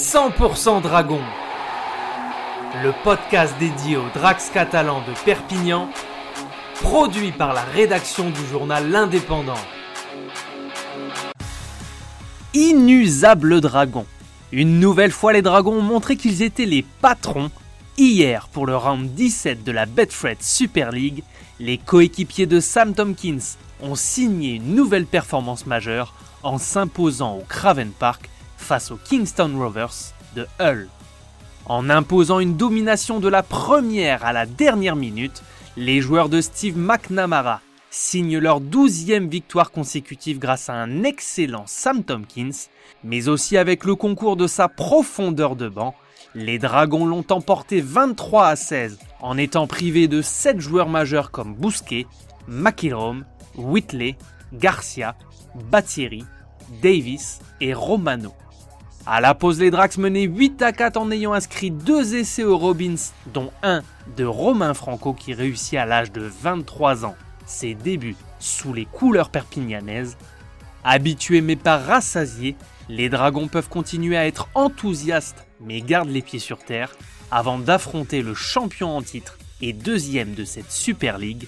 100% Dragon, le podcast dédié aux Drax catalans de Perpignan, produit par la rédaction du journal L'Indépendant. Inusable Dragon. Une nouvelle fois, les Dragons ont montré qu'ils étaient les patrons. Hier, pour le round 17 de la Betfred Super League, les coéquipiers de Sam Tompkins ont signé une nouvelle performance majeure en s'imposant au Craven Park face aux Kingston Rovers de Hull. En imposant une domination de la première à la dernière minute, les joueurs de Steve McNamara signent leur douzième victoire consécutive grâce à un excellent Sam Tompkins, mais aussi avec le concours de sa profondeur de banc. Les Dragons l'ont emporté 23 à 16 en étant privés de 7 joueurs majeurs comme Bousquet, McIlrome, Whitley, Garcia, Battieri, Davis et Romano. À la pause, les Drax menaient 8 à 4 en ayant inscrit deux essais aux Robins, dont un de Romain Franco qui réussit à l'âge de 23 ans ses débuts sous les couleurs perpignanaises. Habitués mais pas rassasiés, les Dragons peuvent continuer à être enthousiastes mais gardent les pieds sur terre avant d'affronter le champion en titre et deuxième de cette Super League,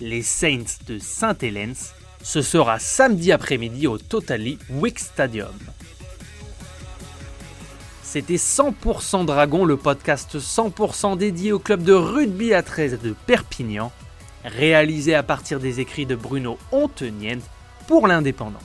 les Saints de Saint-Helens. Ce sera samedi après-midi au Totally Wick Stadium. C'était 100% Dragon, le podcast 100% dédié au club de rugby à 13 de Perpignan, réalisé à partir des écrits de Bruno Ontenien pour l'Indépendant.